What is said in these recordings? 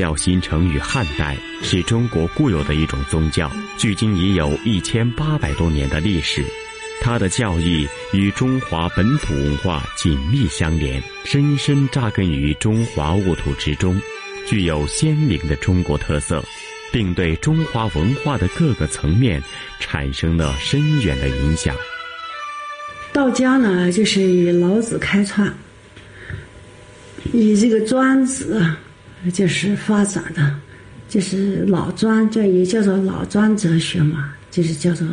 教形成于汉代，是中国固有的一种宗教，距今已有一千八百多年的历史。它的教义与中华本土文化紧密相连，深深扎根于中华沃土之中，具有鲜明的中国特色，并对中华文化的各个层面产生了深远的影响。道家呢，就是以老子开创，以这个庄子就是发展的，就是老庄，这也叫做老庄哲学嘛，就是叫做。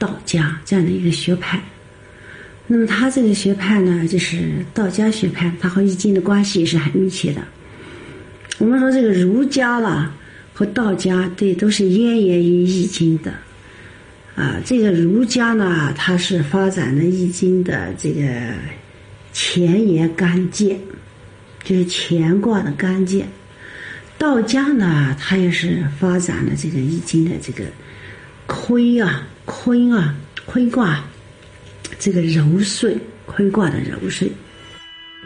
道家这样的一个学派，那么他这个学派呢，就是道家学派，它和易经的关系也是很密切的。我们说这个儒家啦和道家，对，都是渊源于易经的。啊，这个儒家呢，它是发展了易经的这个前言干鉴，就是乾卦的干鉴；道家呢，它也是发展了这个易经的这个坤啊。坤啊，坤卦，这个柔顺，坤卦的柔顺。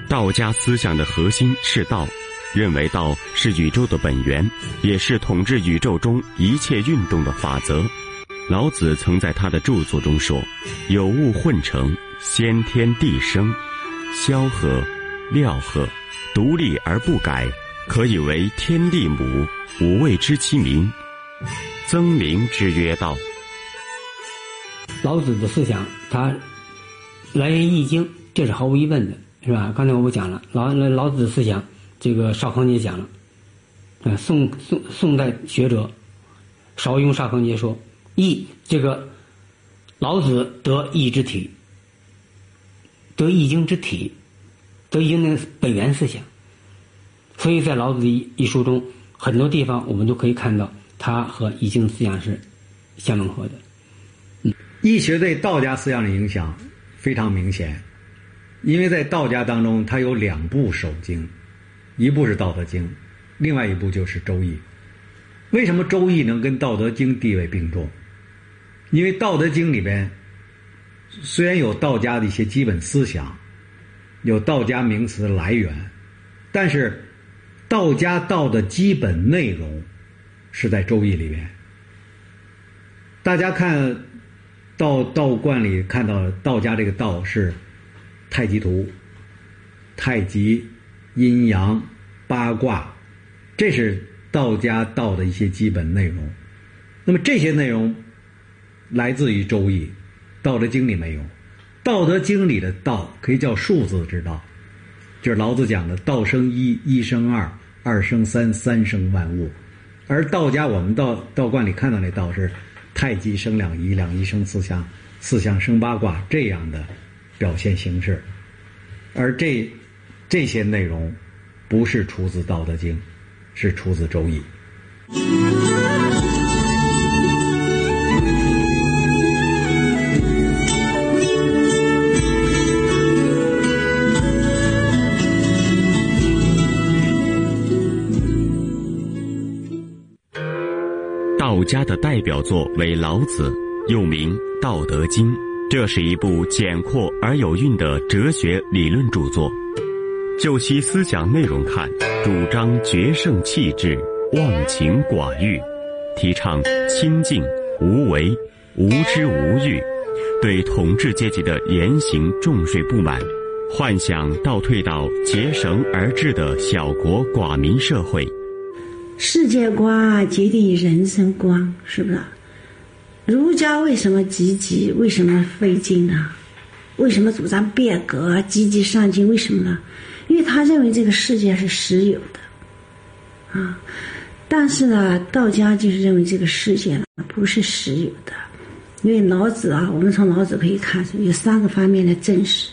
道家思想的核心是道，认为道是宇宙的本源，也是统治宇宙中一切运动的法则。老子曾在他的著作中说：“有物混成，先天地生，萧何、廖贺，独立而不改，可以为天地母。吾谓之其名，曾名之曰道。”老子的思想，它来源《易经》，这是毫无疑问的，是吧？刚才我不讲了，老老子的思想，这个邵康节讲了，啊，宋宋宋代学者邵雍、邵康节说，易这个老子得易之体，得易经之体，得易经的本源思想，所以在老子一一书中，很多地方我们都可以看到，它和易经思想是相吻合的。嗯易学对道家思想的影响非常明显，因为在道家当中，它有两部首经，一部是《道德经》，另外一部就是《周易》。为什么《周易》能跟《道德经》地位并重？因为《道德经》里边虽然有道家的一些基本思想，有道家名词来源，但是道家道的基本内容是在《周易》里面。大家看。道道观里看到道家这个道是太极图、太极、阴阳、八卦，这是道家道的一些基本内容。那么这些内容来自于《周易》，《道德经》里没有，《道德经》里的道可以叫数字之道，就是老子讲的“道生一，一生二，二生三，三生万物”。而道家我们道道观里看到那道是。太极生两仪，两仪生四象，四象生八卦，这样的表现形式。而这这些内容不是出自《道德经》，是出自《周易》。家的代表作为《老子》，又名《道德经》。这是一部简阔而有韵的哲学理论著作。就其思想内容看，主张决胜气质、忘情寡欲，提倡清静、无为、无知无欲，对统治阶级的言行重税不满，幻想倒退到结绳而治的小国寡民社会。世界观决定人生观，是不是？儒家为什么积极？为什么费劲呢？为什么主张变革、积极上进？为什么呢？因为他认为这个世界是实有的，啊。但是呢，道家就是认为这个世界不是实有的，因为老子啊，我们从老子可以看出有三个方面的证实，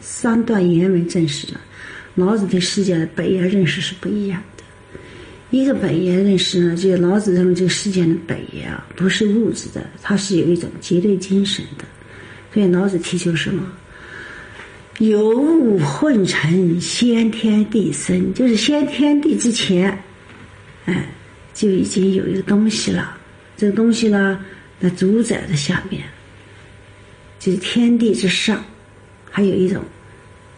三段原文证实了老子对世界的本源认识是不一样。一个本源认识呢，就是老子认为这个世界的本源啊，不是物质的，它是有一种绝对精神的。所以老子提出什么？有物混成，先天地生，就是先天地之前，哎，就已经有一个东西了。这个东西呢，在主宰的下面，就是天地之上，还有一种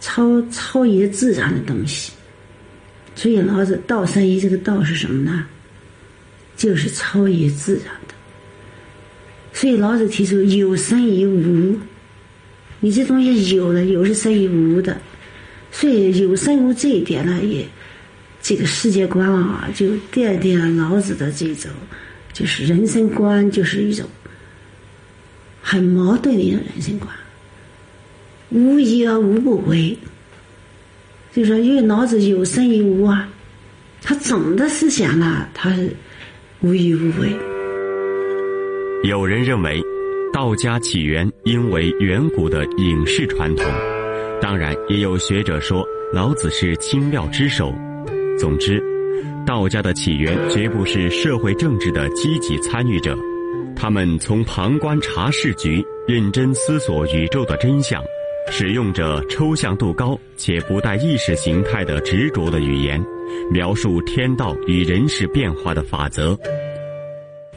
超超越自然的东西。所以老子道生一这个道是什么呢？就是超越自然的。所以老子提出有生于无，你这东西有了，有是生于无的。所以有生无这一点呢，也这个世界观啊，就奠定了老子的这种就是人生观，就是一种很矛盾的一种人生观。无一而无不为，就说因为老子有生有无啊，他总的思想呢，他是无一无为。有人认为，道家起源应为远古的隐士传统。当然，也有学者说老子是清庙之首。总之，道家的起源绝不是社会政治的积极参与者，他们从旁观察世局，认真思索宇宙的真相，使用着抽象度高且不带意识形态的执着的语言，描述天道与人事变化的法则。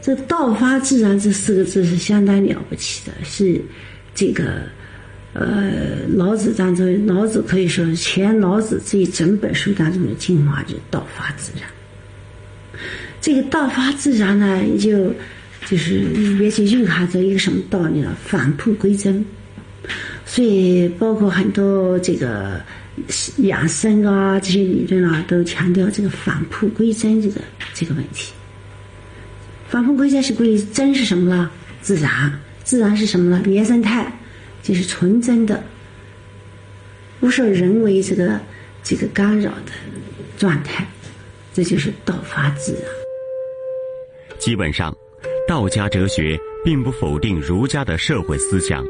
这“道法自然”这四个字是相当了不起的，是这个。呃，老子当中，老子可以说是全老子这一整本书当中的精华，就道法自然。这个道法自然呢，也就就是里面就蕴含着一个什么道理呢？返璞归真。所以，包括很多这个养生啊这些理论啊，都强调这个返璞归真这个这个问题。返璞归真是归真是什么呢？自然，自然是什么呢？原生态。就是纯真的，不受人为这个这个干扰的状态，这就是道法自然。基本上，道家哲学并不否定儒家的社会思想，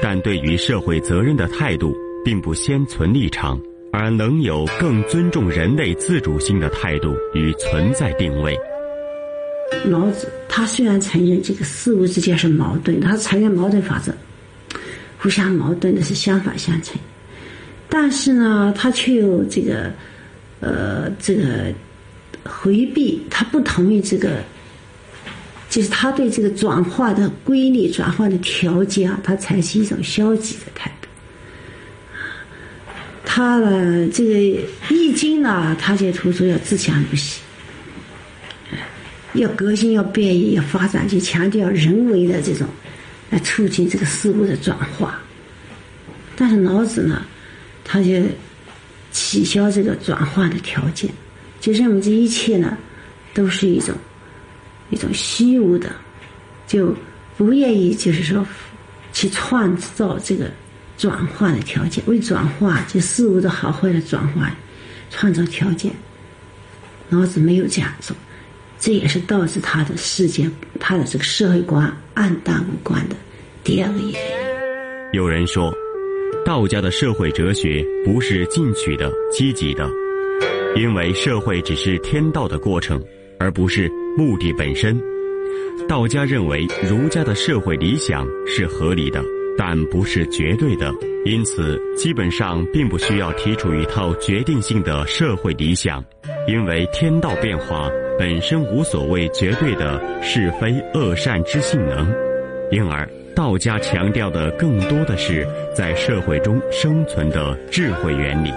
但对于社会责任的态度，并不先存立场，而能有更尊重人类自主性的态度与存在定位。老子他虽然承认这个事物之间是矛盾，他承认矛盾法则。互相矛盾的是相反相成，但是呢，他却有这个，呃，这个回避，他不同意这个，就是他对这个转化的规律、转化的条件啊，他采取一种消极的态度。他呢，这个《易经》呢，他就突出要自强不息，要革新、要变异、要发展，就强调人为的这种。来促进这个事物的转化，但是老子呢，他就取消这个转化的条件，就认为这一切呢，都是一种一种虚无的，就不愿意就是说去创造这个转化的条件，为转化就事物的好坏的转化创造条件。老子没有这样做。这也是导致他的世界、他的这个社会观暗淡无光的第二个原因。有人说，道家的社会哲学不是进取的、积极的，因为社会只是天道的过程，而不是目的本身。道家认为，儒家的社会理想是合理的，但不是绝对的，因此基本上并不需要提出一套决定性的社会理想，因为天道变化。本身无所谓绝对的是非恶善之性能，因而道家强调的更多的是在社会中生存的智慧原理。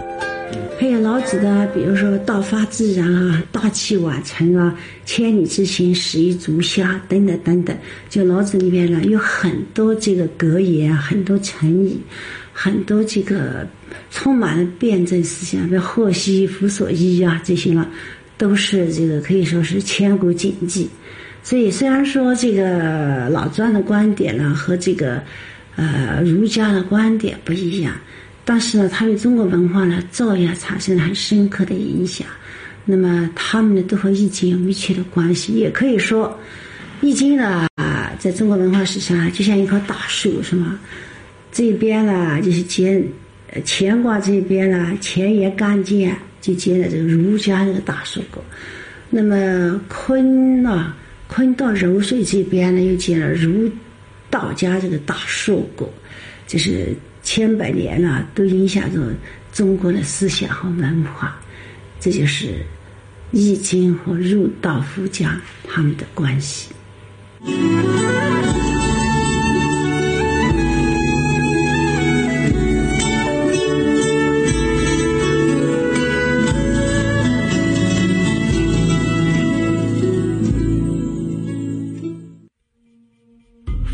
还有老子的，比如说“道法自然”啊，“大器晚成”啊，“千里之行，始于足下”等等等等。就老子里面呢，有很多这个格言，很多成语，很多这个充满了辩证思想，比如“祸兮福所依”啊这些了。都是这个可以说是千古谨记，所以虽然说这个老庄的观点呢和这个呃儒家的观点不一样，但是呢，它对中国文化呢照样产生了很深刻的影响。那么，他们呢都和《易经》有密切的关系。也可以说，《易经》呢在中国文化史上就像一棵大树，是吗？这边呢就是乾，乾卦这边呢前沿干见。就接了这个儒家这个大树果，那么坤呢，坤到柔水这边呢，又接了儒道家这个大树果，就是千百年了，都影响着中国的思想和文化，这就是易经和儒道佛家他们的关系。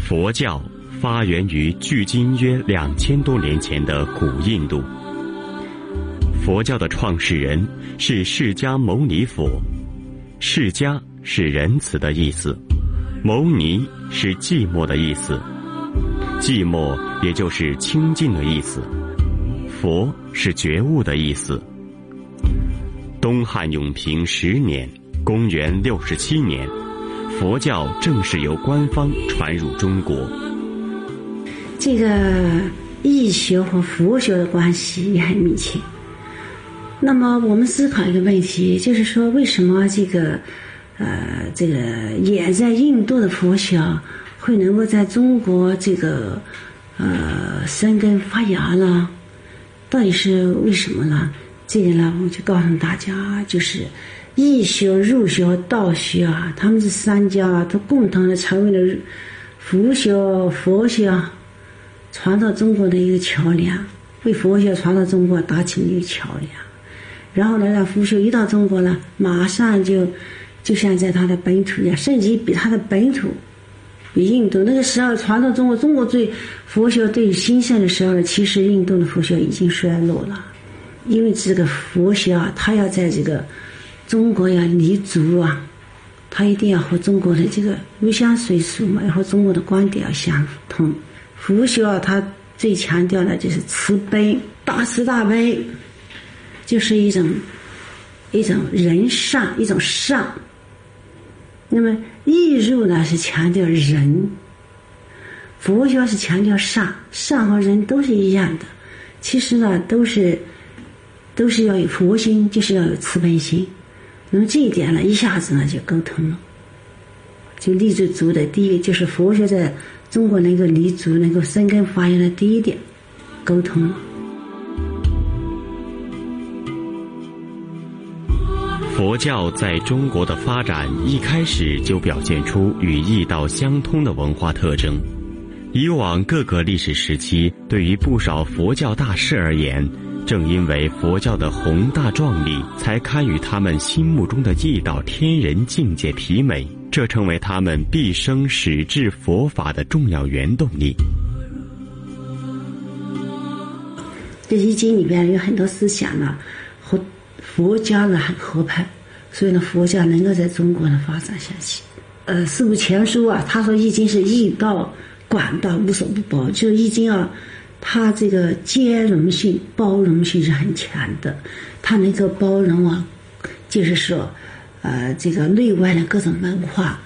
佛教。发源于距今约两千多年前的古印度。佛教的创始人是释迦牟尼佛，释迦是仁慈的意思，牟尼是寂寞的意思，寂寞也就是清净的意思，佛是觉悟的意思。东汉永平十年（公元六十七年），佛教正式由官方传入中国。这个易学和佛学的关系也很密切。那么，我们思考一个问题，就是说，为什么这个，呃，这个也在印度的佛学会能够在中国这个，呃，生根发芽呢？到底是为什么呢？这个呢，我就告诉大家，就是易学、儒学、道学啊，他们这三家都共同的成为了佛学、佛学传到中国的一个桥梁，为佛学传到中国搭起一个桥梁。然后呢，让佛学一到中国呢，马上就，就像在他的本土一样，甚至比他的本土，比印度那个时候传到中国，中国最佛学最兴盛的时候呢，其实印度的佛学已经衰落了，因为这个佛学啊，它要在这个中国要立足啊，它一定要和中国的这个入乡随俗嘛，要和中国的观点要相通。佛学啊，它最强调的就是慈悲，大慈大悲。就是一种一种人善，一种善。那么易入呢是强调人，佛教是强调善，善和人都是一样的。其实呢，都是都是要有佛心，就是要有慈悲心。那么这一点呢，一下子呢就沟通了，就立足足的。第一个就是佛学在中国能够立足、能够生根发芽的第一点，沟通。佛教在中国的发展一开始就表现出与易道相通的文化特征。以往各个历史时期，对于不少佛教大师而言，正因为佛教的宏大壮丽，才堪与他们心目中的易道天人境界媲美，这成为他们毕生始至佛法的重要原动力。这易经里边有很多思想呢，和。佛家呢很合拍，所以呢，佛教能够在中国呢发展下去。呃，《四部全书》啊，他说《易经》是易道、广道，无所不包。就《易经》啊，它这个兼容性、包容性是很强的，它能够包容啊，就是说，呃，这个内外的各种文化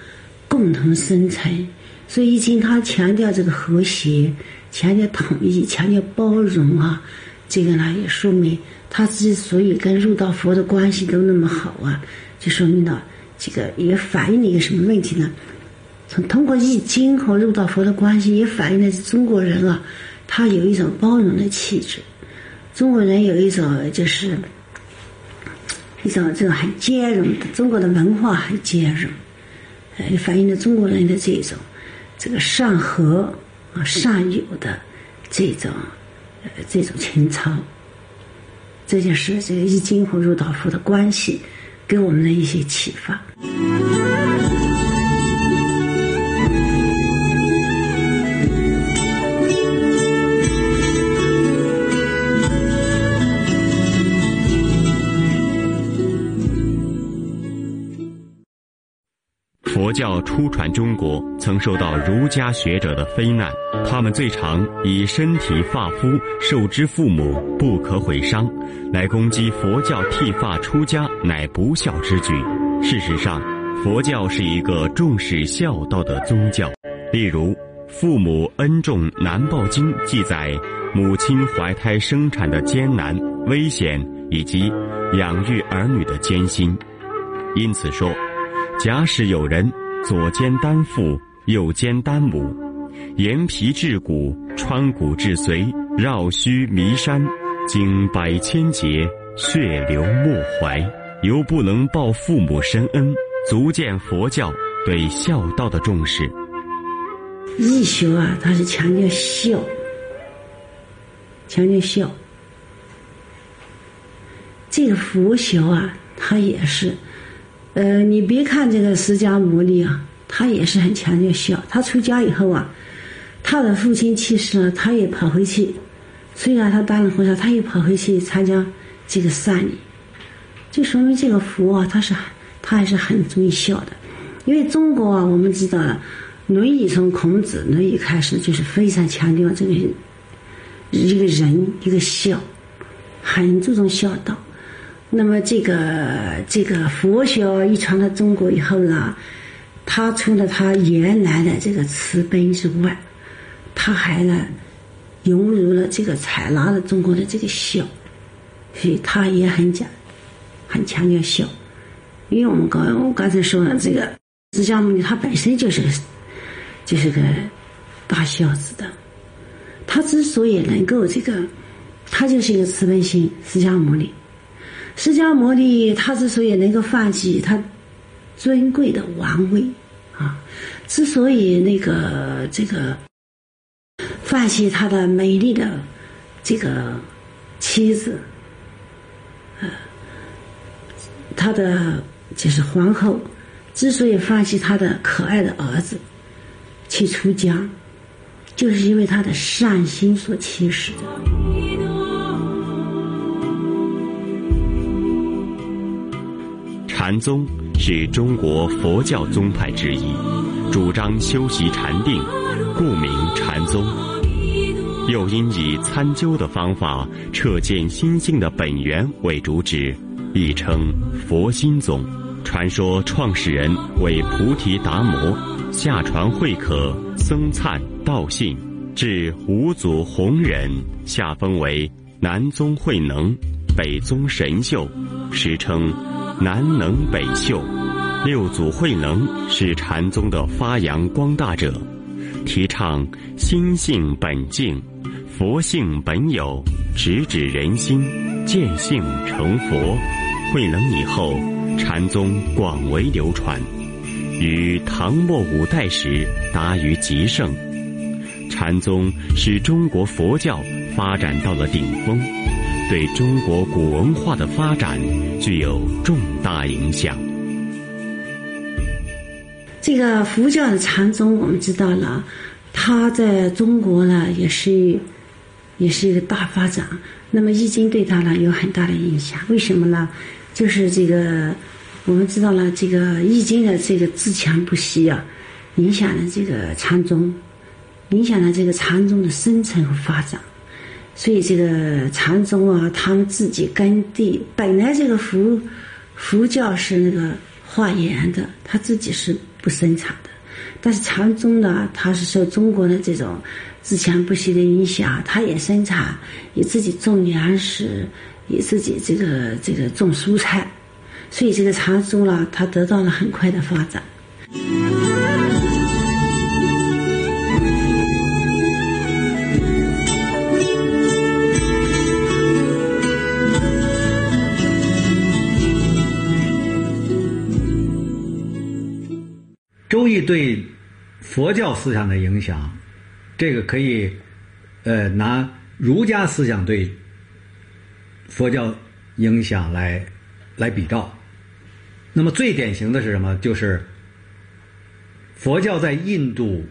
共同生存。所以《易经》它强调这个和谐，强调统一，强调包容啊。这个呢，也说明。他之所以跟入道佛的关系都那么好啊，就说明了这个也反映了一个什么问题呢？从通过易经和入道佛的关系，也反映了中国人啊，他有一种包容的气质。中国人有一种就是一种这种很兼容的，中国的文化很兼容，也反映了中国人的这种这个善和啊善友的这种呃这种情操。这就是这个易经和入道佛的关系，给我们的一些启发。教初传中国，曾受到儒家学者的非难。他们最常以身体发肤受之父母不可毁伤，来攻击佛教剃发出家乃不孝之举。事实上，佛教是一个重视孝道的宗教。例如，《父母恩重难报经》记载母亲怀胎生产的艰难、危险以及养育儿女的艰辛。因此说。假使有人左肩担父，右肩担母，言皮至骨，穿骨至髓，绕须弥山，经百千劫，血流莫怀，犹不能报父母深恩，足见佛教对孝道的重视。义学啊，它是强调孝，强调孝。这个佛学啊，它也是。呃，你别看这个释迦牟尼啊，他也是很强调孝。他出家以后啊，他的父亲去世了，他也跑回去，虽然他当了和尚，他也跑回去参加这个丧礼，就说明这个佛啊，他是他还是很注意孝的。因为中国啊，我们知道了，《论语》从孔子《论语》开始，就是非常强调这个一个人一个孝，很注重孝道。那么这个这个佛学一传到中国以后呢，他除了他原来的这个慈悲之外，他还呢融入了这个采纳了中国的这个孝，所以他也很讲很强调孝。因为我们刚我刚才说了这个。释迦牟尼他本身就是个，就是个大孝子的。他之所以能够这个，他就是一个慈悲心。释迦牟尼，释迦牟尼他之所以能够放弃他尊贵的王位啊，之所以那个这个放弃他的美丽的这个妻子，呃，他的就是皇后。之所以放弃他的可爱的儿子去出家，就是因为他的善心所驱使的。禅宗是中国佛教宗派之一，主张修习禅定，故名禅宗。又因以参究的方法彻见心性的本源为主旨，亦称佛心宗。传说创始人为菩提达摩，下传慧可、僧璨、道信，至五祖弘忍，下分为南宗慧能、北宗神秀，时称南能北秀。六祖慧能是禅宗的发扬光大者，提倡心性本净，佛性本有，直指人心，见性成佛。慧能以后。禅宗广为流传，于唐末五代时达于极盛。禅宗使中国佛教发展到了顶峰，对中国古文化的发展具有重大影响。这个佛教的禅宗，我们知道了，它在中国呢也是也是一个大发展。那么《易经》对它呢有很大的影响，为什么呢？就是这个，我们知道了这个《易经》的这个自强不息啊，影响了这个禅宗，影响了这个禅宗的生存和发展。所以这个禅宗啊，他们自己耕地，本来这个佛佛教是那个化缘的，他自己是不生产的。但是禅宗呢，它是受中国的这种自强不息的影响，它也生产，也自己种粮食。也自己这个这个种蔬菜，所以这个禅宗呢，它得到了很快的发展。易对佛教思想的影响，这个可以呃拿儒家思想对。佛教影响来来比照，那么最典型的是什么？就是佛教在印度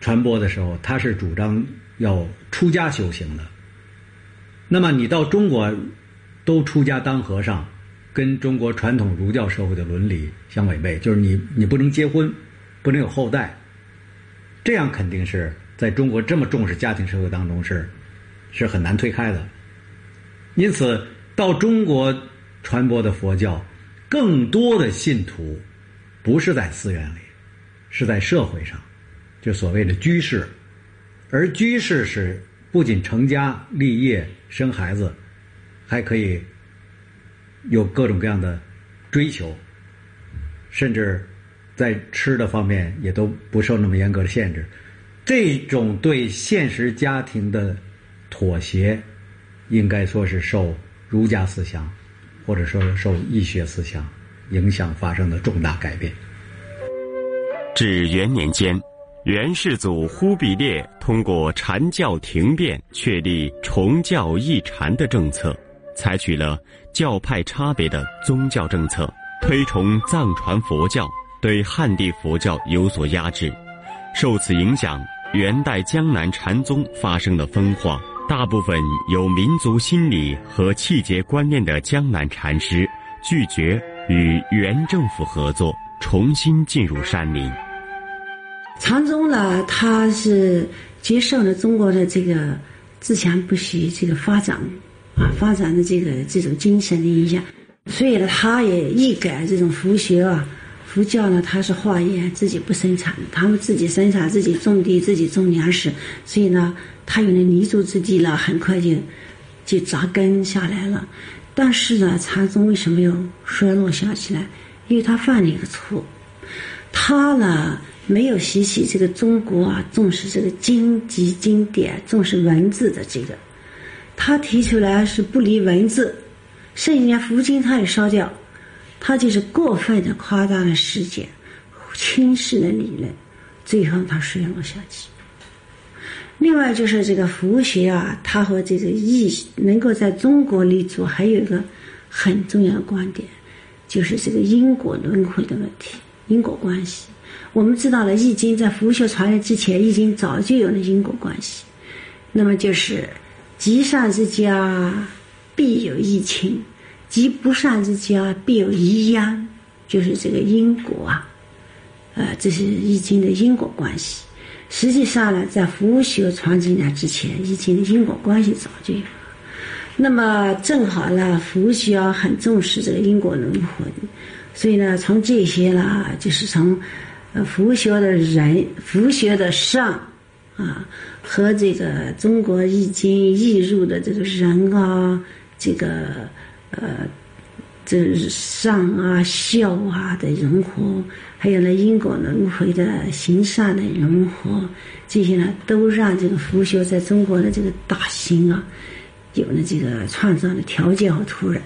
传播的时候，它是主张要出家修行的。那么你到中国都出家当和尚，跟中国传统儒教社会的伦理相违背，就是你你不能结婚，不能有后代，这样肯定是在中国这么重视家庭社会当中是是很难推开的。因此，到中国传播的佛教，更多的信徒不是在寺院里，是在社会上，就所谓的居士。而居士是不仅成家立业、生孩子，还可以有各种各样的追求，甚至在吃的方面也都不受那么严格的限制。这种对现实家庭的妥协。应该说是受儒家思想，或者说受易学思想影响发生的重大改变。至元年间，元世祖忽必烈通过禅教停变，确立崇教抑禅的政策，采取了教派差别的宗教政策，推崇藏传佛教，对汉地佛教有所压制。受此影响，元代江南禅宗发生了分化，大部分有民族心理和气节观念的江南禅师拒绝与元政府合作，重新进入山林。禅宗呢，它是接受了中国的这个自强不息这个发展啊发展的这个这种精神的影响，所以呢，他也一改这种佛学啊。佛教呢，它是化验自己不生产，他们自己生产，自己种地，自己种粮食，所以呢，他有了立足之地了，很快就就扎根下来了。但是呢，禅宗为什么要衰落下去呢？因为他犯了一个错，他呢没有学习这个中国啊重视这个经籍经典，重视文字的这个，他提出来是不离文字，甚至连佛经他也烧掉。他就是过分的夸大了事件，轻视了理论，最后他衰落下去。另外就是这个佛学啊，它和这个易能够在中国立足，还有一个很重要的观点，就是这个因果轮回的问题，因果关系。我们知道了，《易经》在佛学传来之前，《易经》早就有了因果关系。那么就是积善之家，必有异亲。积不善之家，必有遗殃，就是这个因果啊，呃，这是易经的因果关系。实际上呢，在佛学传进来之前，易经的因果关系早就有了。那么正好呢，佛学很重视这个因果轮回，所以呢，从这些呢，就是从呃佛学的人、佛学的上啊，和这个中国易经易入的这个人啊，这个。呃，这上啊、孝啊的融合，还有呢因果轮回的行善的融合，这些呢都让这个佛学在中国的这个大兴啊，有了这个创造的条件和土壤。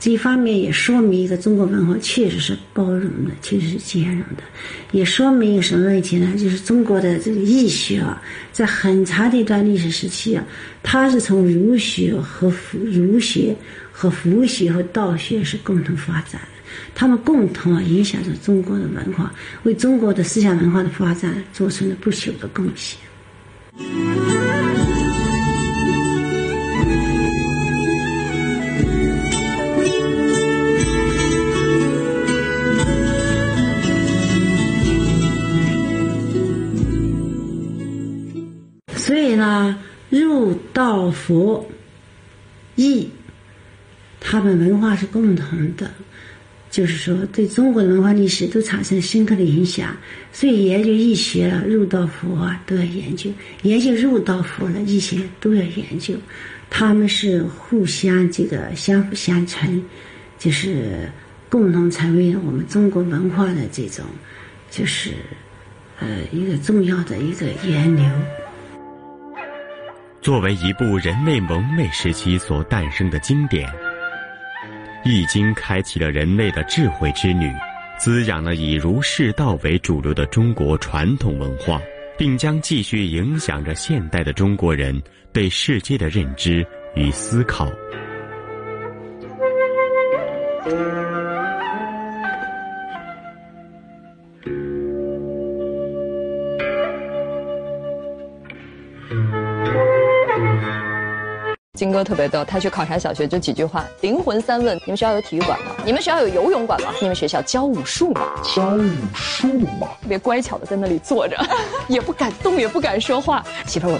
这一方面也说明一个中国文化确实是包容的，确实是兼容的，也说明一个什么问题呢？就是中国的这个易学啊，在很长的一段历史时期啊，它是从儒学和儒学和佛学和道学是共同发展的，他们共同啊影响着中国的文化，为中国的思想文化的发展做出了不朽的贡献。入道佛易，他们文化是共同的，就是说对中国的文化历史都产生深刻的影响。所以研究易学了，入道佛啊都要研究；研究入道佛了，易学都要研究。他们是互相这个相辅相成，就是共同成为我们中国文化的这种，就是呃一个重要的一个源流。作为一部人类蒙昧时期所诞生的经典，《易经》开启了人类的智慧之旅，滋养了以儒释道为主流的中国传统文化，并将继续影响着现代的中国人对世界的认知与思考。金哥特别逗，他去考察小学就几句话：灵魂三问，你们学校有体育馆吗？你们学校有游泳馆吗？你们学校教武术吗？教武术吗？特别乖巧的在那里坐着，也不敢动，也不敢说话。媳妇儿，我。